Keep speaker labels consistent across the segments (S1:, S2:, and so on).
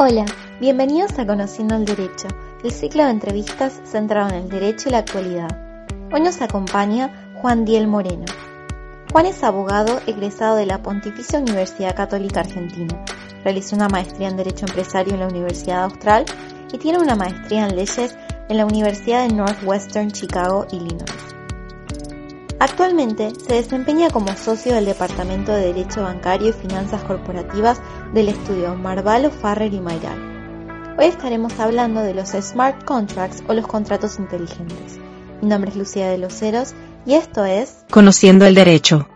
S1: Hola, bienvenidos a Conociendo el Derecho, el ciclo de entrevistas centrado en el derecho y la actualidad. Hoy nos acompaña Juan Diel Moreno. Juan es abogado egresado de la Pontificia Universidad Católica Argentina. Realizó una maestría en Derecho Empresario en la Universidad Austral y tiene una maestría en Leyes en la Universidad de Northwestern Chicago, Illinois. Actualmente se desempeña como socio del Departamento de Derecho Bancario y Finanzas Corporativas del estudio Marvalo, Farrer y Mayral. Hoy estaremos hablando de los smart contracts o los contratos inteligentes. Mi nombre es Lucía de los Heros y esto es
S2: Conociendo el Derecho.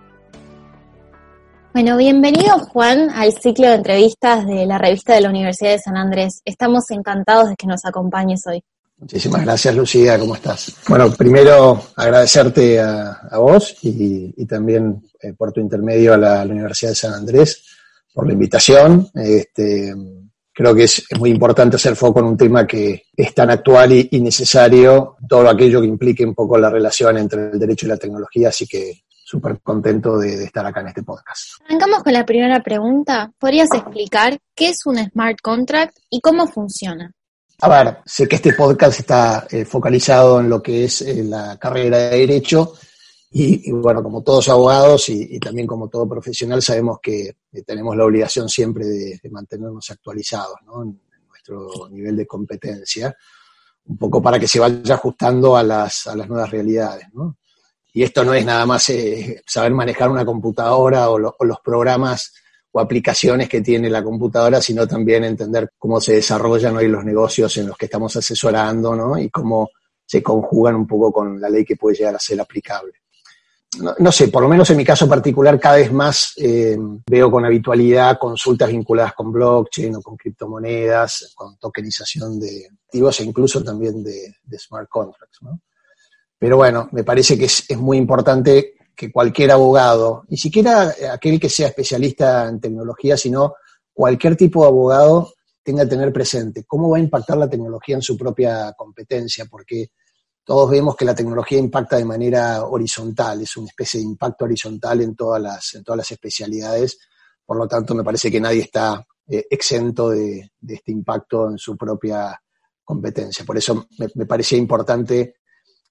S1: Bueno, bienvenido Juan al ciclo de entrevistas de la revista de la Universidad de San Andrés. Estamos encantados de que nos acompañes hoy.
S3: Muchísimas gracias, Lucía. ¿Cómo estás? Bueno, primero agradecerte a, vos y, también eh, por tu intermedio a la, Universidad de San Andrés por la invitación. Este, creo que es, muy importante hacer foco en un tema que es tan actual y, necesario, todo aquello que implique un poco la relación entre el derecho y la tecnología, así que súper contento de, de, estar acá en este podcast.
S1: Arrancamos con la primera pregunta. ¿Podrías explicar qué es un smart contract y cómo funciona?
S3: A ver, sé que este podcast está eh, focalizado en lo que es eh, la carrera de Derecho y, bueno, como todos abogados y, también como todo profesional sabemos que eh, tenemos la obligación siempre de, mantenernos actualizados en, nuestro nivel de competencia, un poco para que se vaya ajustando a las, a las nuevas realidades. ¿no? Y esto no es nada más saber manejar una computadora o, o los programas o aplicaciones que tiene la computadora, sino también entender cómo se desarrollan hoy los negocios en los que estamos asesorando, ¿no? Y cómo se conjugan un poco con la ley que puede llegar a ser aplicable. No, sé, por lo menos en mi caso particular, cada vez más eh, veo con habitualidad consultas vinculadas con blockchain o con criptomonedas, con tokenización de activos e incluso también de, smart contracts. ¿no? Pero bueno, me parece que es, es muy importante que cualquier abogado, ni siquiera aquel que sea especialista en tecnología, sino cualquier tipo de abogado tenga que tener presente cómo va a impactar la tecnología en su propia competencia, porque todos vemos que la tecnología impacta de manera horizontal, es una especie de impacto horizontal en todas las, en todas las especialidades, por lo tanto me parece que nadie está eh, exento de, este impacto en su propia competencia. Por eso me, me parecía importante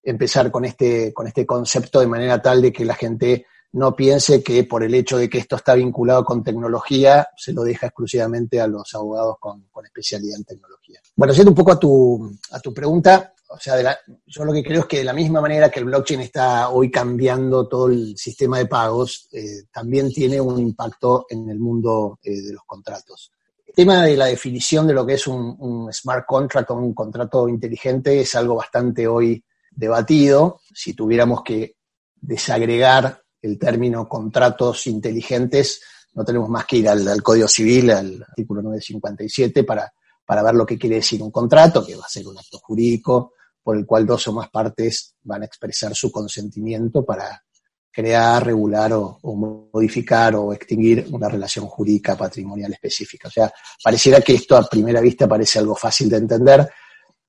S3: empezar con este, con este concepto de manera tal de que la gente no piense que por el hecho de que esto está vinculado con tecnología, se lo deja exclusivamente a los abogados con, especialidad en tecnología. Bueno, yendo un poco a tu, a tu pregunta, o sea, yo lo que creo es que de la misma manera que el blockchain está hoy cambiando todo el sistema de pagos, eh, también tiene un impacto en el mundo eh, de los contratos. El tema de la definición de lo que es un, un smart contract o un contrato inteligente es algo bastante hoy debatido. Si tuviéramos que desagregar el término contratos inteligentes, no tenemos más que ir al, Código Civil, al artículo 957, para, para ver lo que quiere decir un contrato, que va a ser un acto jurídico por el cual dos o más partes van a expresar su consentimiento para crear, regular o, modificar o extinguir una relación jurídica patrimonial específica. O sea, pareciera que esto a primera vista parece algo fácil de entender,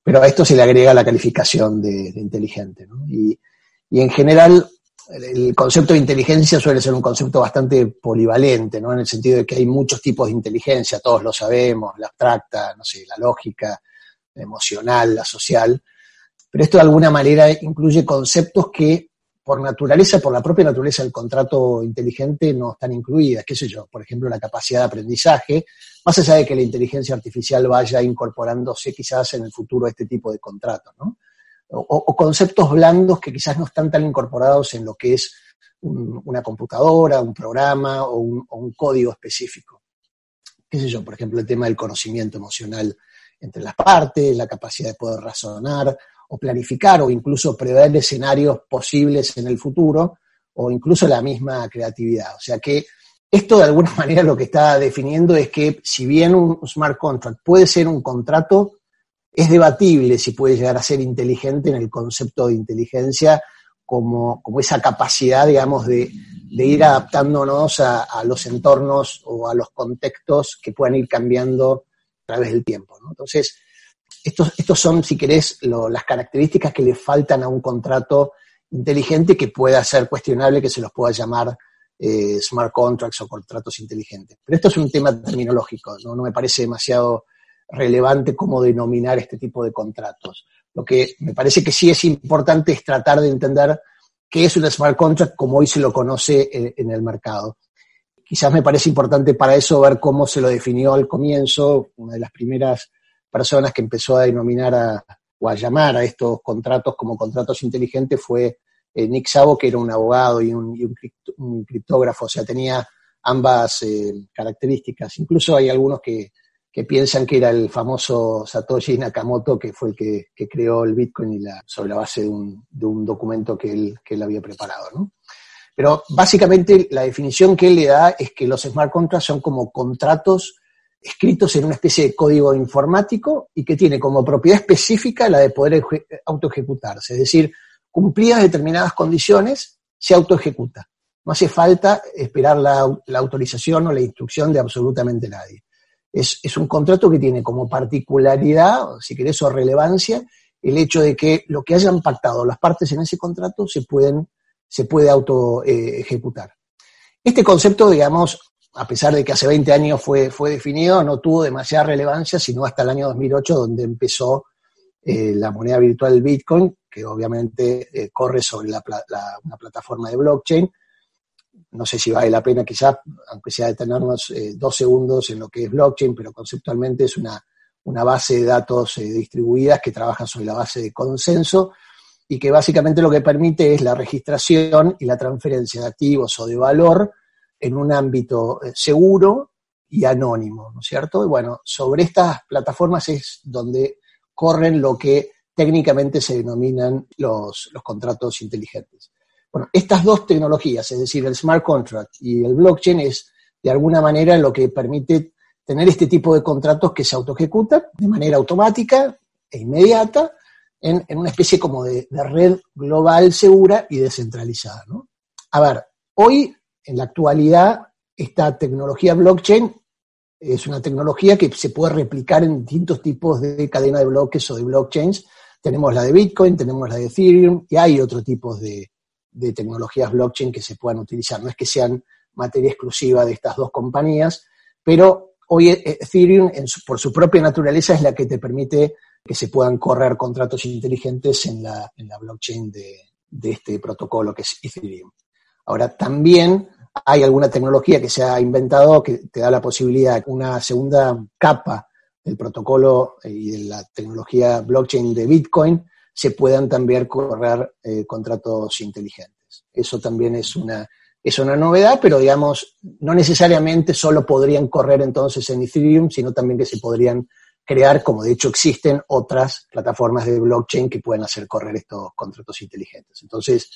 S3: pero a esto se le agrega la calificación de, inteligente. y, en general, el concepto de inteligencia suele ser un concepto bastante polivalente, ¿no? en el sentido de que hay muchos tipos de inteligencia, todos lo sabemos, la abstracta, no sé, la lógica, la emocional, la social, pero esto de alguna manera incluye conceptos que por naturaleza, por la propia naturaleza del contrato inteligente, no están incluidas, qué sé yo, por ejemplo, la capacidad de aprendizaje, más allá de que la inteligencia artificial vaya incorporándose quizás en el futuro a este tipo de contratos, ¿no? O, conceptos blandos que quizás no están tan incorporados en lo que es una computadora, un programa o un, o un código específico. ¿Qué sé yo? Por ejemplo, el tema del conocimiento emocional entre las partes, la capacidad de poder razonar, o planificar o incluso prever escenarios posibles en el futuro o incluso la misma creatividad. O sea que esto de alguna manera lo que está definiendo es que si bien un smart contract puede ser un contrato, es debatible si puede llegar a ser inteligente en el concepto de inteligencia como, como esa capacidad, digamos, de, ir adaptándonos a, los entornos o a los contextos que puedan ir cambiando a través del tiempo. Entonces, estos, estos son, si querés, las características que le faltan a un contrato inteligente que pueda ser cuestionable, que se los pueda llamar eh, smart contracts o contratos inteligentes. Pero esto es un tema terminológico, ¿no? me parece demasiado relevante cómo denominar este tipo de contratos. Lo que me parece que sí es importante es tratar de entender qué es un smart contract como hoy se lo conoce en, el mercado. Quizás me parece importante para eso ver cómo se lo definió al comienzo, una de las primeras personas que empezó a denominar o a llamar a estos contratos como contratos inteligentes fue eh, Nick Szabo, que era un abogado y un, criptógrafo, o sea, tenía ambas eh, características. Incluso hay algunos que, piensan que era el famoso Satoshi Nakamoto, que fue el que, creó el Bitcoin y la, sobre la base de un, documento que él, que él había preparado. ¿no? Pero básicamente la definición que él le da es que los smart contracts son como contratos escritos en una especie de código informático y que tiene como propiedad específica la de poder autoejecutarse. Es decir, cumplidas determinadas condiciones, se autoejecuta. No hace falta esperar la, autorización o la instrucción de absolutamente nadie. Es, un contrato que tiene como particularidad, si querés, o relevancia, el hecho de que lo que hayan pactado las partes en ese contrato se, puede auto eh, ejecutar. Este concepto, digamos, a pesar de que hace 20 años fue, fue definido, no tuvo demasiada relevancia, sino hasta el año 2008, donde empezó eh, la moneda virtual Bitcoin, que obviamente eh, corre sobre una plataforma de blockchain. No sé si vale la pena quizás, aunque sea detenernos eh, dos segundos en lo que es blockchain, pero conceptualmente es una, una base de datos distribuidas que trabaja sobre la base de consenso y que básicamente lo que permite es la registración y la transferencia de activos o de valor en un ámbito seguro y anónimo, ¿no es cierto? Y bueno, sobre estas plataformas es donde corren lo que técnicamente se denominan los, contratos inteligentes. Bueno, estas dos tecnologías, es decir, el smart contract y el blockchain, es de alguna manera lo que permite tener este tipo de contratos que se autoejecutan de manera automática e inmediata en, una especie como de, de, red global segura y descentralizada. ¿no? A ver, hoy, en la actualidad, esta tecnología blockchain es una tecnología que se puede replicar en distintos tipos de cadena de bloques o de blockchains. Tenemos la de Bitcoin, tenemos la de Ethereum y hay otros tipos de, tecnologías blockchain que se puedan utilizar. No es que sean materia exclusiva de estas dos compañías, pero hoy Ethereum, por su propia naturaleza, es la que te permite que se puedan correr contratos inteligentes en la, blockchain de este protocolo que es Ethereum. Ahora, también hay alguna tecnología que se ha inventado que te da la posibilidad, una segunda capa del protocolo eh, y de la tecnología blockchain de Bitcoin, se puedan también correr eh, contratos inteligentes. Eso también es una, es una novedad, pero digamos, no necesariamente solo podrían correr entonces en Ethereum, sino también que se podrían crear, como de hecho existen otras plataformas de blockchain que pueden hacer correr estos contratos inteligentes. Entonces,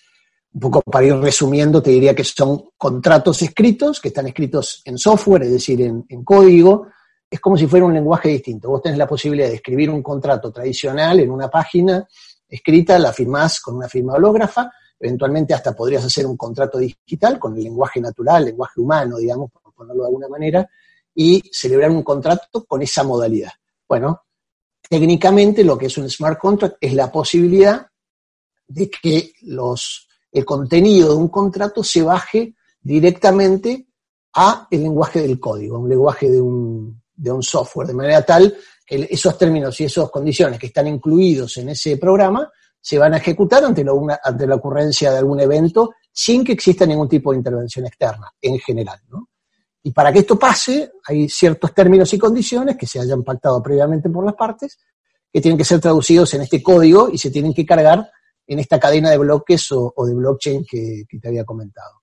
S3: un poco para ir resumiendo, te diría que son contratos escritos, que están escritos en software, es decir, en, código. Es como si fuera un lenguaje distinto. Vos tenés la posibilidad de escribir un contrato tradicional en una página escrita, la firmás con una firma hológrafa, eventualmente hasta podrías hacer un contrato digital con el lenguaje natural, lenguaje humano, digamos, por ponerlo de alguna manera, y celebrar un contrato con esa modalidad. Bueno, técnicamente lo que es un smart contract es la posibilidad de que los el contenido de un contrato se baje directamente a el lenguaje del código, un lenguaje de un, de un software, de manera tal que esos términos y esas condiciones que están incluidos en ese programa se van a ejecutar ante, ante la ocurrencia de algún evento sin que exista ningún tipo de intervención externa, en general. Y para que esto pase, hay ciertos términos y condiciones que se hayan pactado previamente por las partes, que tienen que ser traducidos en este código y se tienen que cargar en esta cadena de bloques o, de blockchain que, te había comentado.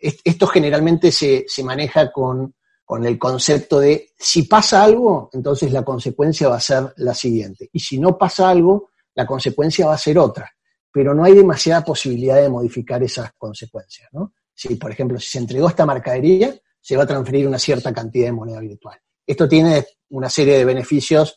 S3: Esto generalmente se, maneja con, el concepto de si pasa algo, entonces la consecuencia va a ser la siguiente. Y si no pasa algo, la consecuencia va a ser otra. Pero no hay demasiada posibilidad de modificar esas consecuencias. Si, por ejemplo, si se entregó esta mercadería, se va a transferir una cierta cantidad de moneda virtual. Esto tiene una serie de beneficios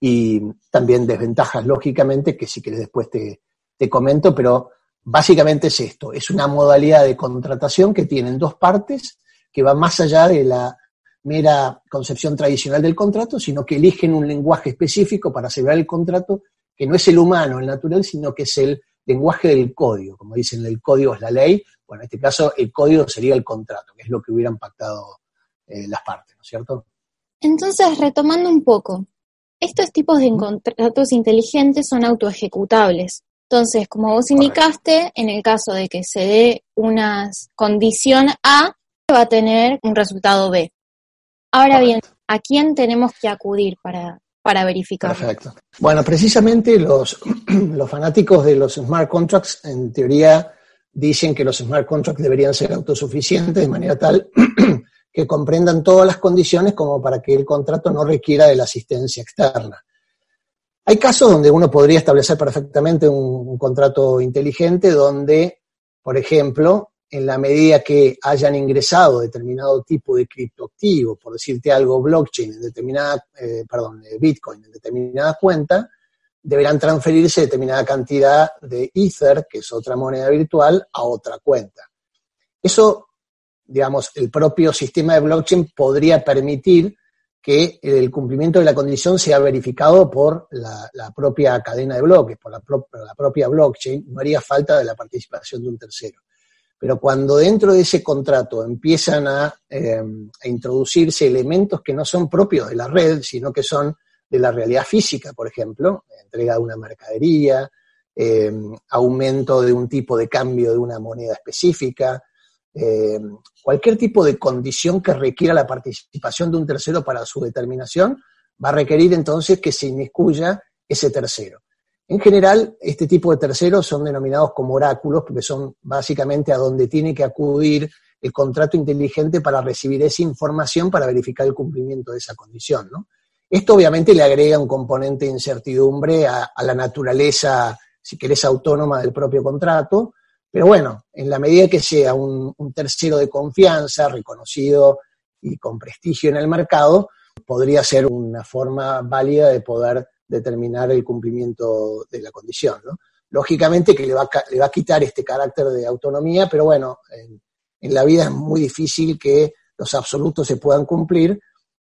S3: y también desventajas, lógicamente, que si quieres después te, te comento, pero básicamente es esto, es una modalidad de contratación que tienen dos partes que va más allá de la mera concepción tradicional del contrato, sino que eligen un lenguaje específico para celebrar el contrato, que no es el humano, el natural, sino que es el lenguaje del código. Como dicen, el código es la ley, bueno, en este caso el código sería el contrato, que es lo que hubieran pactado eh, las partes, ¿no es cierto?
S2: Entonces, retomando un poco, estos tipos de contratos inteligentes son autoejecutables. Entonces, como vos indicaste, en el caso de que se dé una condición A, va a tener un resultado B. Ahora bien, ¿a quién tenemos que acudir para, para verificar?
S3: Perfecto. Bueno, precisamente los, los fanáticos de los smart contracts, en teoría, dicen que los smart contracts deberían ser autosuficientes de manera tal que comprendan todas las condiciones como para que el contrato no requiera de la asistencia externa. Hay casos donde uno podría establecer perfectamente un, contrato inteligente donde, por ejemplo, en la medida que hayan ingresado determinado tipo de criptoactivo, por decirte algo, blockchain en determinada, eh, perdón, eh, Bitcoin en determinada cuenta, deberán transferirse determinada cantidad de Ether, que es otra moneda virtual, a otra cuenta. Eso digamos, el propio sistema de blockchain podría permitir que el cumplimiento de la condición sea verificado por la, propia cadena de bloques, por la, propia blockchain, no haría falta de la participación de un tercero. Pero cuando dentro de ese contrato empiezan a, eh, introducirse elementos que no son propios de la red, sino que son de la realidad física, por ejemplo, entrega de una mercadería, eh, aumento de un tipo de cambio de una moneda específica, eh, cualquier tipo de condición que requiera la participación de un tercero para su determinación, va a requerir entonces que se inmiscuya ese tercero. En general, este tipo de terceros son denominados como oráculos, porque son básicamente a donde tiene que acudir el contrato inteligente para recibir esa información para verificar el cumplimiento de esa condición. Esto obviamente le agrega un componente de incertidumbre a, a la naturaleza, si querés, autónoma del propio contrato, pero bueno, en la medida que sea un, tercero de confianza, reconocido y con prestigio en el mercado, podría ser una forma válida de poder determinar el cumplimiento de la condición. Lógicamente que le va, a, le va, a, quitar este carácter de autonomía, pero bueno, en, en, la vida es muy difícil que los absolutos se puedan cumplir.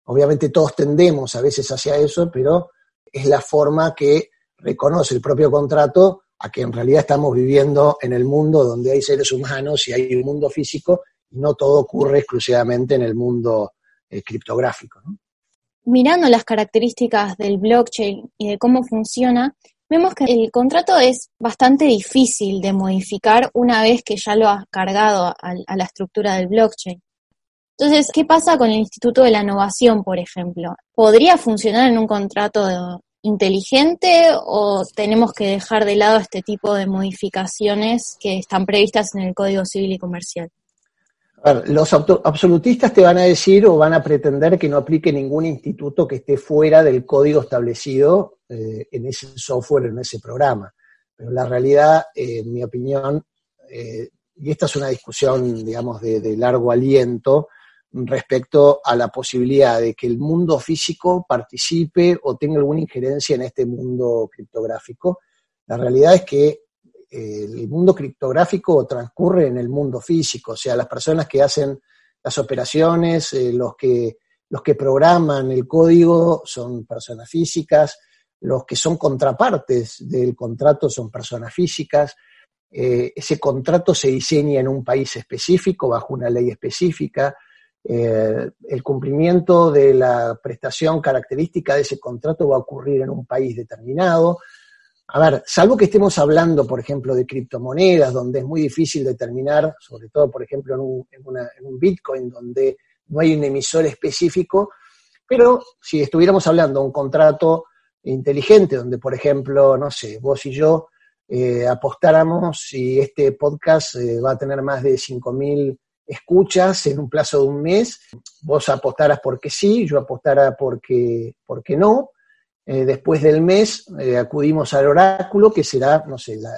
S3: Obviamente todos tendemos a veces hacia eso, pero es la forma que reconoce el propio contrato a que en realidad estamos viviendo en el mundo donde hay seres humanos y hay un mundo físico y no todo ocurre exclusivamente en el mundo eh, criptográfico.
S2: Mirando las características del blockchain y de cómo funciona, vemos que el contrato es bastante difícil de modificar una vez que ya lo has cargado a, a la estructura del blockchain. Entonces, ¿qué pasa con el Instituto de la Innovación, por ejemplo? ¿Podría funcionar en un contrato de, inteligente o tenemos que dejar de lado este tipo de modificaciones que están previstas en el Código Civil y Comercial?
S3: los absolutistas te van a decir o van a pretender que no aplique ningún instituto que esté fuera del código establecido eh, en ese software, en ese programa. Pero la realidad, eh, en mi opinión, eh, y esta es una discusión, digamos, de largo aliento, respecto a la posibilidad de que el mundo físico participe o tenga alguna injerencia en este mundo criptográfico. La realidad es que eh, el mundo criptográfico transcurre en el mundo físico, o sea, las personas que hacen las operaciones, eh, los, que, los que programan el código son personas físicas, los que son contrapartes del contrato son personas físicas, eh, ese contrato se diseña en un país específico, bajo una ley específica, eh, el cumplimiento de la prestación característica de ese contrato va a ocurrir en un país determinado. A ver, salvo que estemos hablando, por ejemplo, de criptomonedas, donde es muy difícil determinar, sobre todo, por ejemplo, en un, Bitcoin, donde no hay un emisor específico, pero si estuviéramos hablando de un contrato inteligente, donde, por ejemplo, no sé, vos y yo eh, apostáramos si este podcast eh, va a tener más de 5.000 escuchas en un plazo de un mes, vos apostaras porque sí, yo apostara porque, porque no. Eh, después del mes eh, acudimos al oráculo, que será, no sé, la,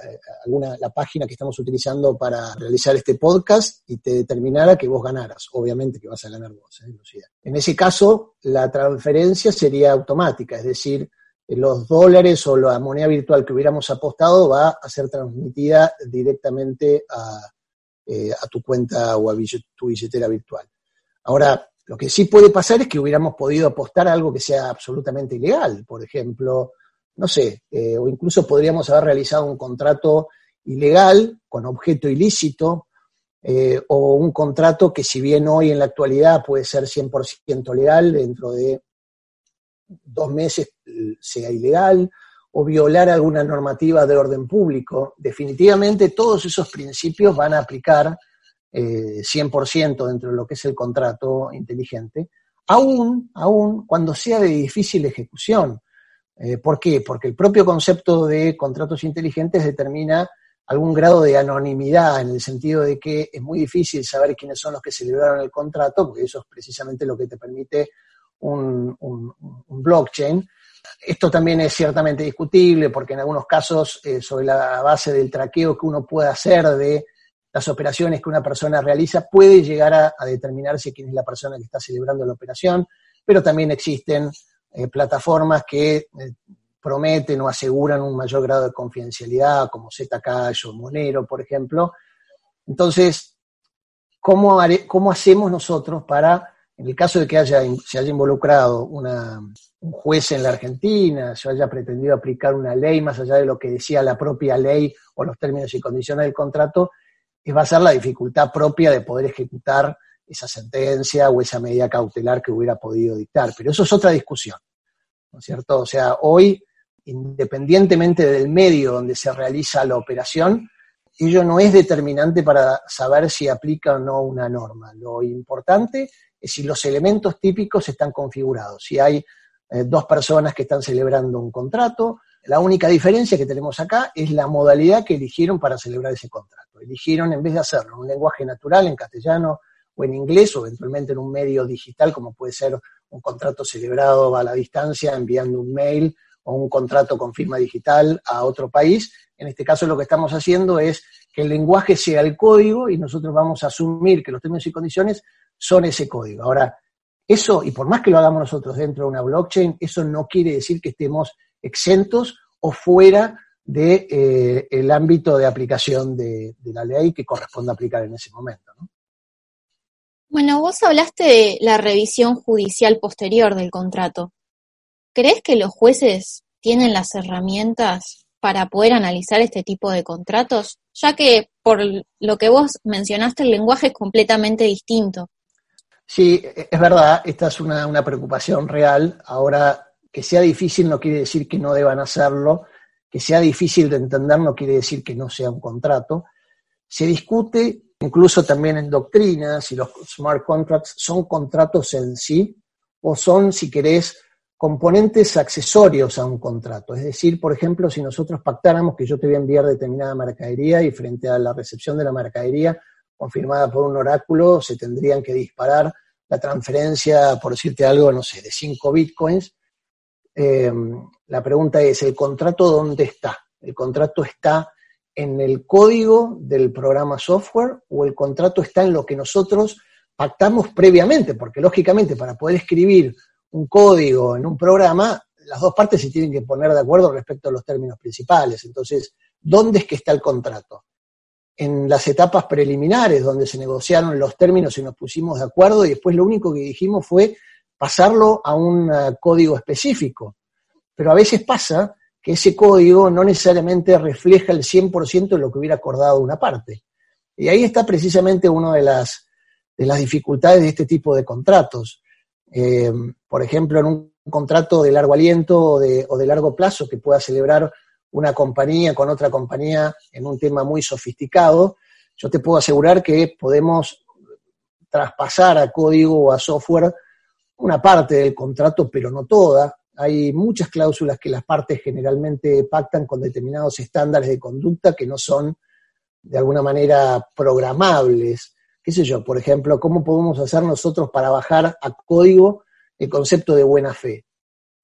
S3: alguna, la página que estamos utilizando para realizar este podcast y te determinara que vos ganaras. Obviamente que vas a ganar vos, ¿eh, En ese caso, la transferencia sería automática, es decir, los dólares o la moneda virtual que hubiéramos apostado va a ser transmitida directamente a, eh, a tu cuenta o a tu billetera virtual. Ahora, lo que sí puede pasar es que hubiéramos podido apostar algo que sea absolutamente ilegal, por ejemplo, no sé, eh, o incluso podríamos haber realizado un contrato ilegal con objeto ilícito, eh, o un contrato que si bien hoy en la actualidad puede ser 100% legal, dentro de dos meses sea ilegal, o violar alguna normativa de orden público. Definitivamente todos esos principios van a aplicar 100% dentro de lo que es el contrato inteligente, aún, aún cuando sea de difícil ejecución. Eh, ¿Por qué? Porque el propio concepto de contratos inteligentes determina algún grado de anonimidad, en el sentido de que es muy difícil saber quiénes son los que celebraron el contrato, porque eso es precisamente lo que te permite un, blockchain. Esto también es ciertamente discutible, porque en algunos casos, eh, sobre la base del traqueo que uno puede hacer de las operaciones que una persona realiza, puede llegar a, determinarse quién es la persona que está celebrando la operación, pero también existen eh, plataformas que eh, prometen o aseguran un mayor grado de confidencialidad, como Zcash o Monero, por ejemplo. Entonces, ¿cómo, cómo hacemos nosotros para, en el caso de que haya, se haya involucrado una, un juez en la Argentina, se haya pretendido aplicar una ley más allá de lo que decía la propia ley o los términos y condiciones del contrato, va a ser la dificultad propia de poder ejecutar esa sentencia o esa medida cautelar que hubiera podido dictar. Pero eso es otra discusión, ¿no es cierto? O sea, hoy, independientemente del medio donde se realiza la operación, ello no es determinante para saber si aplica o no una norma. Lo importante es si los elementos típicos están configurados, si hay eh, dos personas que están celebrando un contrato, la única diferencia que tenemos acá es la modalidad que eligieron para celebrar ese contrato. Eligieron, en vez de hacerlo en un lenguaje natural, en castellano o en inglés, o eventualmente en un medio digital, como puede ser un contrato celebrado a la distancia, enviando un mail o un contrato con firma digital a otro país. En este caso lo que estamos haciendo es que el lenguaje sea el código y nosotros vamos a asumir que los términos y condiciones son ese código. Ahora, eso, y por más que lo hagamos nosotros dentro de una blockchain, eso no quiere decir que estemos exentos o fuera del de, eh, ámbito de aplicación de, la ley que corresponde aplicar en ese momento.
S2: Bueno, vos hablaste de la revisión judicial posterior del contrato. ¿Crees que los jueces tienen las herramientas para poder analizar este tipo de contratos? Ya que por lo que vos mencionaste, el lenguaje es completamente distinto.
S3: Sí, es verdad, esta es una, una preocupación real. Ahora, que sea difícil no quiere decir que no deban hacerlo, que sea difícil de entender no quiere decir que no sea un contrato. Se discute incluso también en doctrina si los smart contracts son contratos en sí o son, si querés, componentes accesorios a un contrato. Es decir, por ejemplo, si nosotros pactáramos que yo te voy a enviar determinada mercadería y frente a la recepción de la mercadería confirmada por un oráculo se tendrían que disparar la transferencia, por decirte algo, no sé, de 5 bitcoins, eh, la pregunta es, ¿el contrato dónde está? ¿El contrato está en el código del programa software o el contrato está en lo que nosotros pactamos previamente? Porque lógicamente para poder escribir un código en un programa, las dos partes se tienen que poner de acuerdo respecto a los términos principales. Entonces, ¿dónde es que está el contrato? En las etapas preliminares, donde se negociaron los términos y nos pusimos de acuerdo, y después lo único que dijimos fue pasarlo a un eh, código específico. Pero a veces pasa que ese código no necesariamente refleja el 100% de lo que hubiera acordado una parte. Y ahí está precisamente una de las, de las dificultades de este tipo de contratos. Eh, por ejemplo, en un contrato de largo aliento o de, o de largo plazo que pueda celebrar una compañía con otra compañía en un tema muy sofisticado, yo te puedo asegurar que podemos traspasar a código o a software una parte del contrato, pero no toda. Hay muchas cláusulas que las partes generalmente pactan con determinados estándares de conducta que no son de alguna manera programables. ¿Qué sé yo? Por ejemplo, ¿cómo podemos hacer nosotros para bajar a código el concepto de buena fe,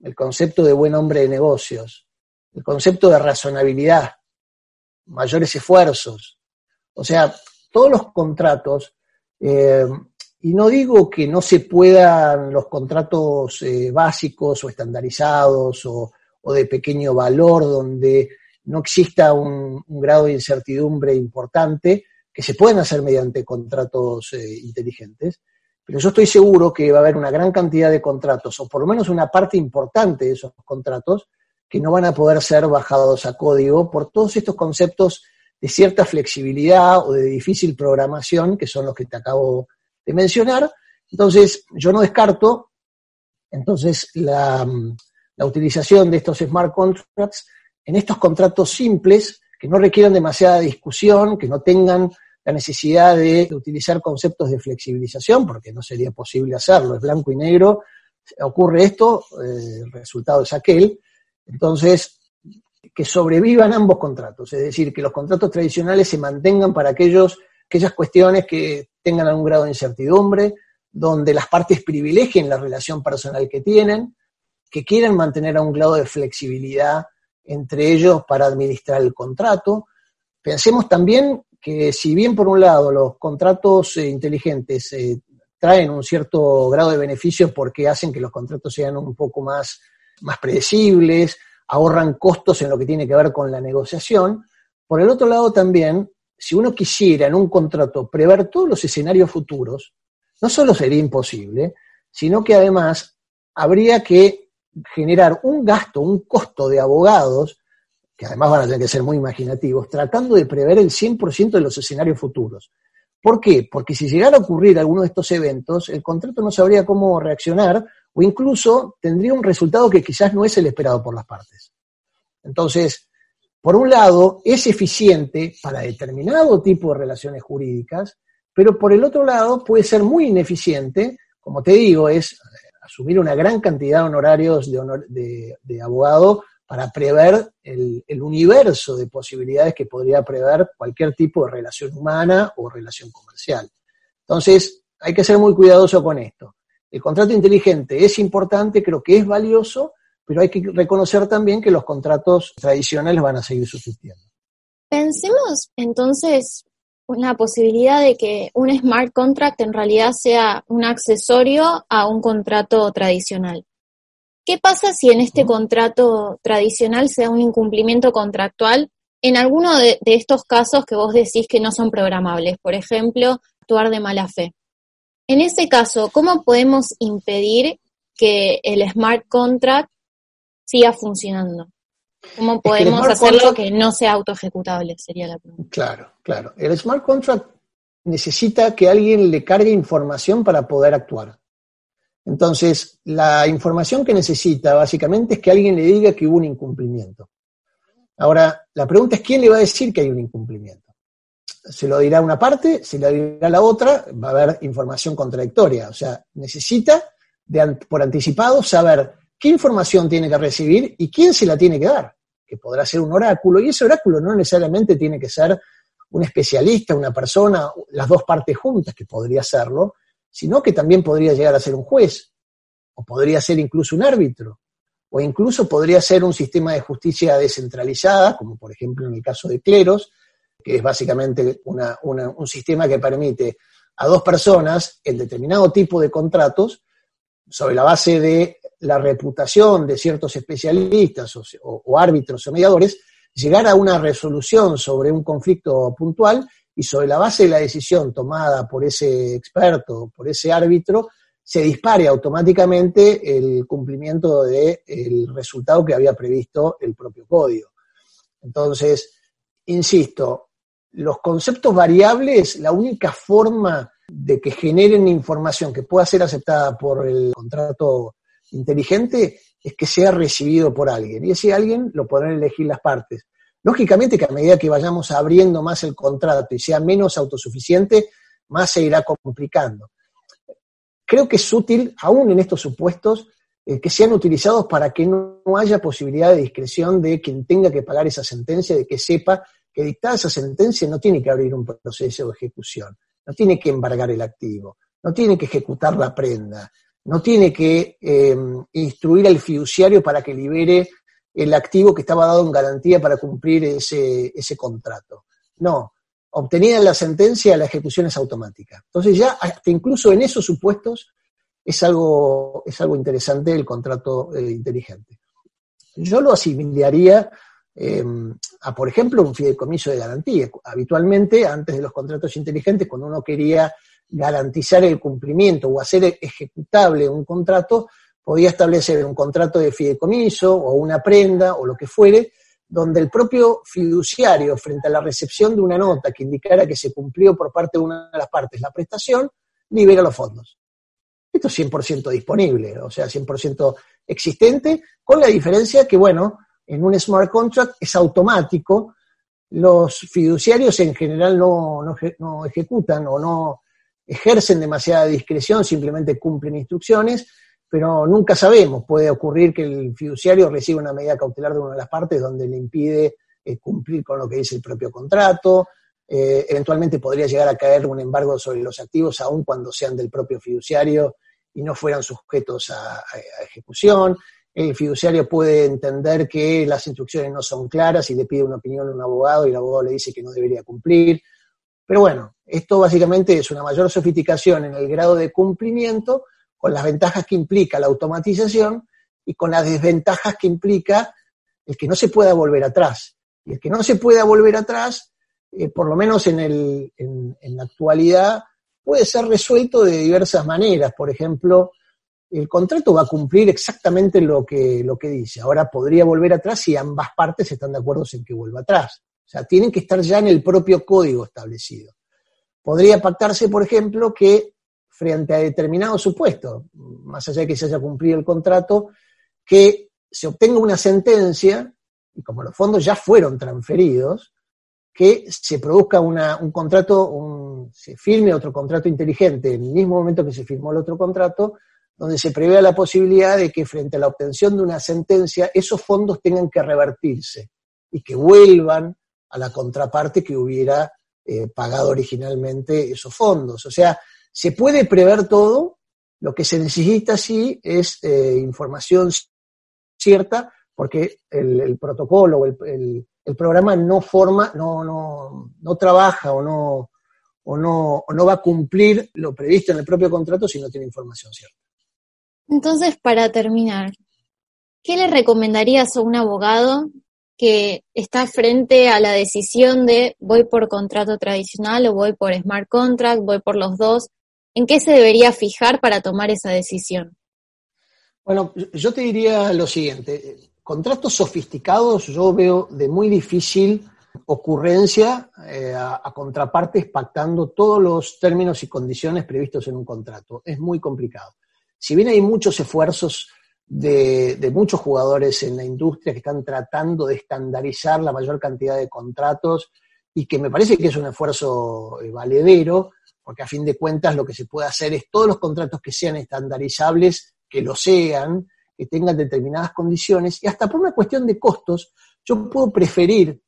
S3: el concepto de buen hombre de negocios, el concepto de razonabilidad, mayores esfuerzos? O sea, todos los contratos eh, y no digo que no se puedan los contratos eh, básicos o estandarizados o, de pequeño valor donde no exista un, grado de incertidumbre importante, que se pueden hacer mediante contratos eh, inteligentes, pero yo estoy seguro que va a haber una gran cantidad de contratos, o por lo menos una parte importante de esos contratos, que no van a poder ser bajados a código por todos estos conceptos de cierta flexibilidad o de difícil programación, que son los que te acabo de mencionar. Entonces, yo no descarto, entonces, la, la utilización de estos smart contracts en estos contratos simples que no requieran demasiada discusión, que no tengan la necesidad de utilizar conceptos de flexibilización, porque no sería posible hacerlo, es blanco y negro, ocurre esto, eh, el resultado es aquel. Entonces, que sobrevivan ambos contratos, es decir, que los contratos tradicionales se mantengan para aquellos, aquellas cuestiones que tengan algún grado de incertidumbre, donde las partes privilegien la relación personal que tienen, que quieran mantener a un grado de flexibilidad entre ellos para administrar el contrato. Pensemos también que si bien por un lado los contratos eh, inteligentes eh, traen un cierto grado de beneficio porque hacen que los contratos sean un poco más, más predecibles, ahorran costos en lo que tiene que ver con la negociación, por el otro lado también, si uno quisiera en un contrato prever todos los escenarios futuros, no solo sería imposible, sino que además habría que generar un gasto, un costo de abogados, que además van a tener que ser muy imaginativos, tratando de prever el 100% de los escenarios futuros. ¿Por qué? Porque si llegara a ocurrir alguno de estos eventos, el contrato no sabría cómo reaccionar o incluso tendría un resultado que quizás no es el esperado por las partes. Entonces, por un lado, es eficiente para determinado tipo de relaciones jurídicas, pero por el otro lado puede ser muy ineficiente, como te digo, es asumir una gran cantidad de honorarios de, abogado para prever el, universo de posibilidades que podría prever cualquier tipo de relación humana o relación comercial. Entonces, hay que ser muy cuidadoso con esto. El contrato inteligente es importante, creo que es valioso, pero hay que reconocer también que los contratos tradicionales van a seguir subsistiendo.
S2: Pensemos entonces la posibilidad de que un smart contract en realidad sea un accesorio a un contrato tradicional. ¿Qué pasa si en este contrato tradicional sea un incumplimiento contractual en alguno de, estos casos que vos decís que no son programables? Por ejemplo, actuar de mala fe. En ese caso, ¿cómo podemos impedir que el smart contract siga funcionando? ¿Cómo podemos hacerlo que no sea autoejecutable? Sería la pregunta.
S3: Claro, claro. El smart contract necesita que alguien le cargue información para poder actuar. Entonces, la información que necesita básicamente es que alguien le diga que hubo un incumplimiento. Ahora, la pregunta es quién le va a decir que hay un incumplimiento. Se lo dirá una parte, se lo dirá la otra, va a haber información contradictoria. O sea, necesita por anticipado saber qué información tiene que recibir y quién se la tiene que dar, que podrá ser un oráculo, y ese oráculo no necesariamente tiene que ser un especialista, una persona, las dos partes juntas, que podría serlo, sino que también podría llegar a ser un juez, o podría ser incluso un árbitro, o incluso podría ser un sistema de justicia descentralizada, como por ejemplo en el caso de cleros, que es básicamente un sistema que permite a dos personas en determinado tipo de contratos, sobre la base de la reputación de ciertos especialistas o, árbitros o mediadores, llegar a una resolución sobre un conflicto puntual y sobre la base de la decisión tomada por ese experto, por ese árbitro, se dispare automáticamente el cumplimiento del resultado que había previsto el propio código. Entonces, insisto, los conceptos variables, la única forma de que generen información que pueda ser aceptada por el contrato inteligente es que sea recibido por alguien. Y ese alguien lo podrán elegir las partes. Lógicamente que a medida que vayamos abriendo más el contrato y sea menos autosuficiente, más se irá complicando. Creo que es útil, aún en estos supuestos, eh, que sean utilizados para que no, haya posibilidad de discreción de quien tenga que pagar esa sentencia, de que sepa que dictada esa sentencia no tiene que abrir un proceso de ejecución, no tiene que embargar el activo, no tiene que ejecutar la prenda, no tiene que eh, instruir al fiduciario para que libere el activo que estaba dado en garantía para cumplir ese, ese contrato. No, obtenida la sentencia, la ejecución es automática. Entonces ya hasta incluso en esos supuestos es algo, es algo interesante el contrato eh, inteligente. Yo lo asimilaría eh, a, por ejemplo, un fideicomiso de garantía. Habitualmente, antes de los contratos inteligentes, cuando uno quería garantizar el cumplimiento o hacer ejecutable un contrato, podía establecer un contrato de fideicomiso o una prenda o lo que fuere, donde el propio fiduciario, frente a la recepción de una nota que indicara que se cumplió por parte de una de las partes la prestación, libera los fondos. Esto es 100% disponible, o sea, 100% existente, con la diferencia que, bueno, en un smart contract es automático, los fiduciarios en general no, no, ejecutan o no ejercen demasiada discreción, simplemente cumplen instrucciones, pero nunca sabemos, puede ocurrir que el fiduciario reciba una medida cautelar de una de las partes donde le impide eh, cumplir con lo que dice el propio contrato, eh, eventualmente podría llegar a caer un embargo sobre los activos aun cuando sean del propio fiduciario y no fueran sujetos a ejecución el fiduciario puede entender que las instrucciones no son claras y le pide una opinión a un abogado y el abogado le dice que no debería cumplir. Pero bueno, esto básicamente es una mayor sofisticación en el grado de cumplimiento con las ventajas que implica la automatización y con las desventajas que implica el que no se pueda volver atrás. Y el que no se pueda volver atrás, eh, por lo menos en, en la actualidad, puede ser resuelto de diversas maneras. Por ejemplo, el contrato va a cumplir exactamente lo que, lo que dice. Ahora podría volver atrás si ambas partes están de acuerdo en que vuelva atrás. O sea, tienen que estar ya en el propio código establecido. Podría pactarse, por ejemplo, que frente a determinado supuesto, más allá de que se haya cumplido el contrato, que se obtenga una sentencia, y como los fondos ya fueron transferidos, que se produzca un contrato, un, se firme otro contrato inteligente en el mismo momento que se firmó el otro contrato, donde se prevé la posibilidad de que frente a la obtención de una sentencia, esos fondos tengan que revertirse y que vuelvan a la contraparte que hubiera eh, pagado originalmente esos fondos. O sea, se puede prever todo, lo que se necesita sí es eh, información cierta, porque el, protocolo o el, programa no forma, no, no, no trabaja o no, o, no, o no va a cumplir lo previsto en el propio contrato si no tiene información cierta.
S2: Entonces, para terminar, ¿qué le recomendarías a un abogado que está frente a la decisión de voy por contrato tradicional o voy por smart contract, voy por los dos? ¿En qué se debería fijar para tomar esa decisión?
S3: Bueno, yo te diría lo siguiente, contratos sofisticados yo veo de muy difícil ocurrencia eh, a, a, contrapartes pactando todos los términos y condiciones previstos en un contrato. Es muy complicado si bien hay muchos esfuerzos de, muchos jugadores en la industria que están tratando de estandarizar la mayor cantidad de contratos y que me parece que es un esfuerzo eh, valedero, porque a fin de cuentas lo que se puede hacer es todos los contratos que sean estandarizables, que lo sean, que tengan determinadas condiciones, y hasta por una cuestión de costos, yo puedo preferir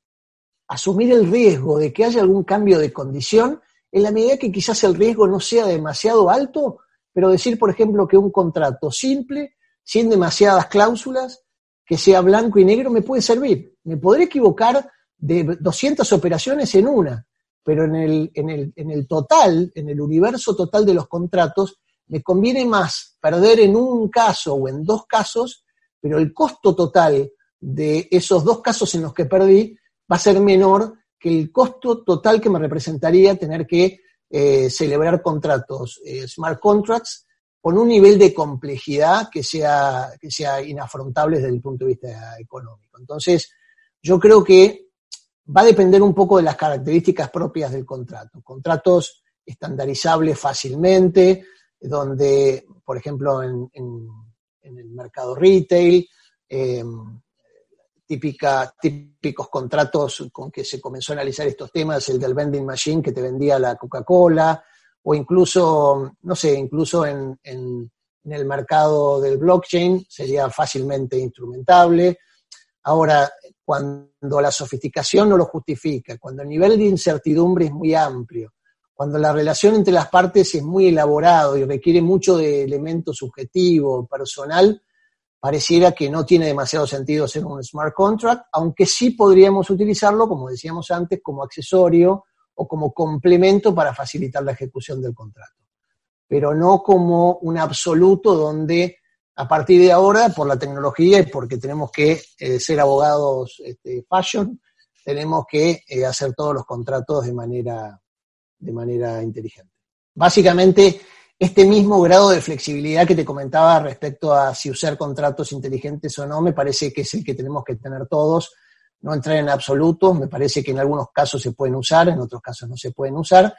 S3: asumir el riesgo de que haya algún cambio de condición en la medida que quizás el riesgo no sea demasiado alto pero decir, por ejemplo, que un contrato simple, sin demasiadas cláusulas, que sea blanco y negro, me puede servir. Me podré equivocar de 200 operaciones en una, pero en el, en el, en el total, en el universo total de los contratos, me conviene más perder en un caso o en dos casos, pero el costo total de esos dos casos en los que perdí va a ser menor que el costo total que me representaría tener que eh, celebrar contratos eh, smart contracts con un nivel de complejidad que sea, que sea inafrontable desde el punto de vista económico. Entonces, yo creo que va a depender un poco de las características propias del contrato. Contratos estandarizables fácilmente, donde, por ejemplo, en, el mercado retail, eh, típica, típicos contratos con que se comenzó a analizar estos temas, el del vending machine que te vendía la Coca-Cola, o incluso, no sé, incluso en, en, el mercado del blockchain sería fácilmente instrumentable. Ahora, cuando la sofisticación no lo justifica, cuando el nivel de incertidumbre es muy amplio, cuando la relación entre las partes es muy elaborado y requiere mucho de elemento subjetivo, personal, pareciera que no tiene demasiado sentido ser un smart contract, aunque sí podríamos utilizarlo, como decíamos antes, como accesorio o como complemento para facilitar la ejecución del contrato, pero no como un absoluto donde a partir de ahora, por la tecnología y porque tenemos que eh, ser abogados este, fashion, tenemos que eh, hacer todos los contratos de manera, de manera inteligente. Básicamente, este mismo grado de flexibilidad que te comentaba respecto a si usar contratos inteligentes o no, me parece que es el que tenemos que tener todos, no entrar en absoluto, me parece que en algunos casos se pueden usar, en otros casos no se pueden usar.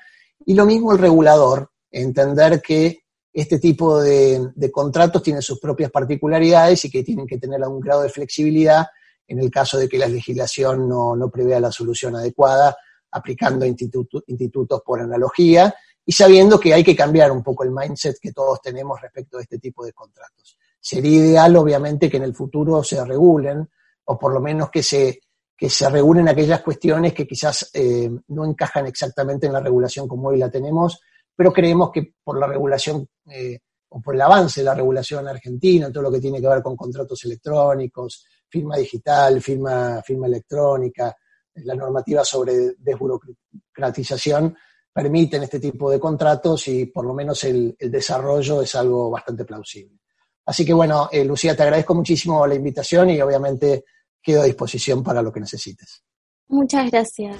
S3: Y lo mismo el regulador, entender que este tipo de, contratos tienen sus propias particularidades y que tienen que tener algún grado de flexibilidad en el caso de que la legislación no, no prevea la solución adecuada, aplicando institutos por analogía y sabiendo que hay que cambiar un poco el mindset que todos tenemos respecto a este tipo de contratos. Sería ideal, obviamente, que en el futuro se regulen, o por lo menos que se, que se regulen aquellas cuestiones que quizás eh, no encajan exactamente en la regulación como hoy la tenemos, pero creemos que por la regulación eh, o por el avance de la regulación argentina, todo lo que tiene que ver con contratos electrónicos, firma digital, firma, firma electrónica, la normativa sobre desburocratización, permiten este tipo de contratos y por lo menos el, desarrollo es algo bastante plausible. Así que bueno, eh, Lucía, te agradezco muchísimo la invitación y obviamente quedo a disposición para lo que necesites.
S2: Muchas gracias.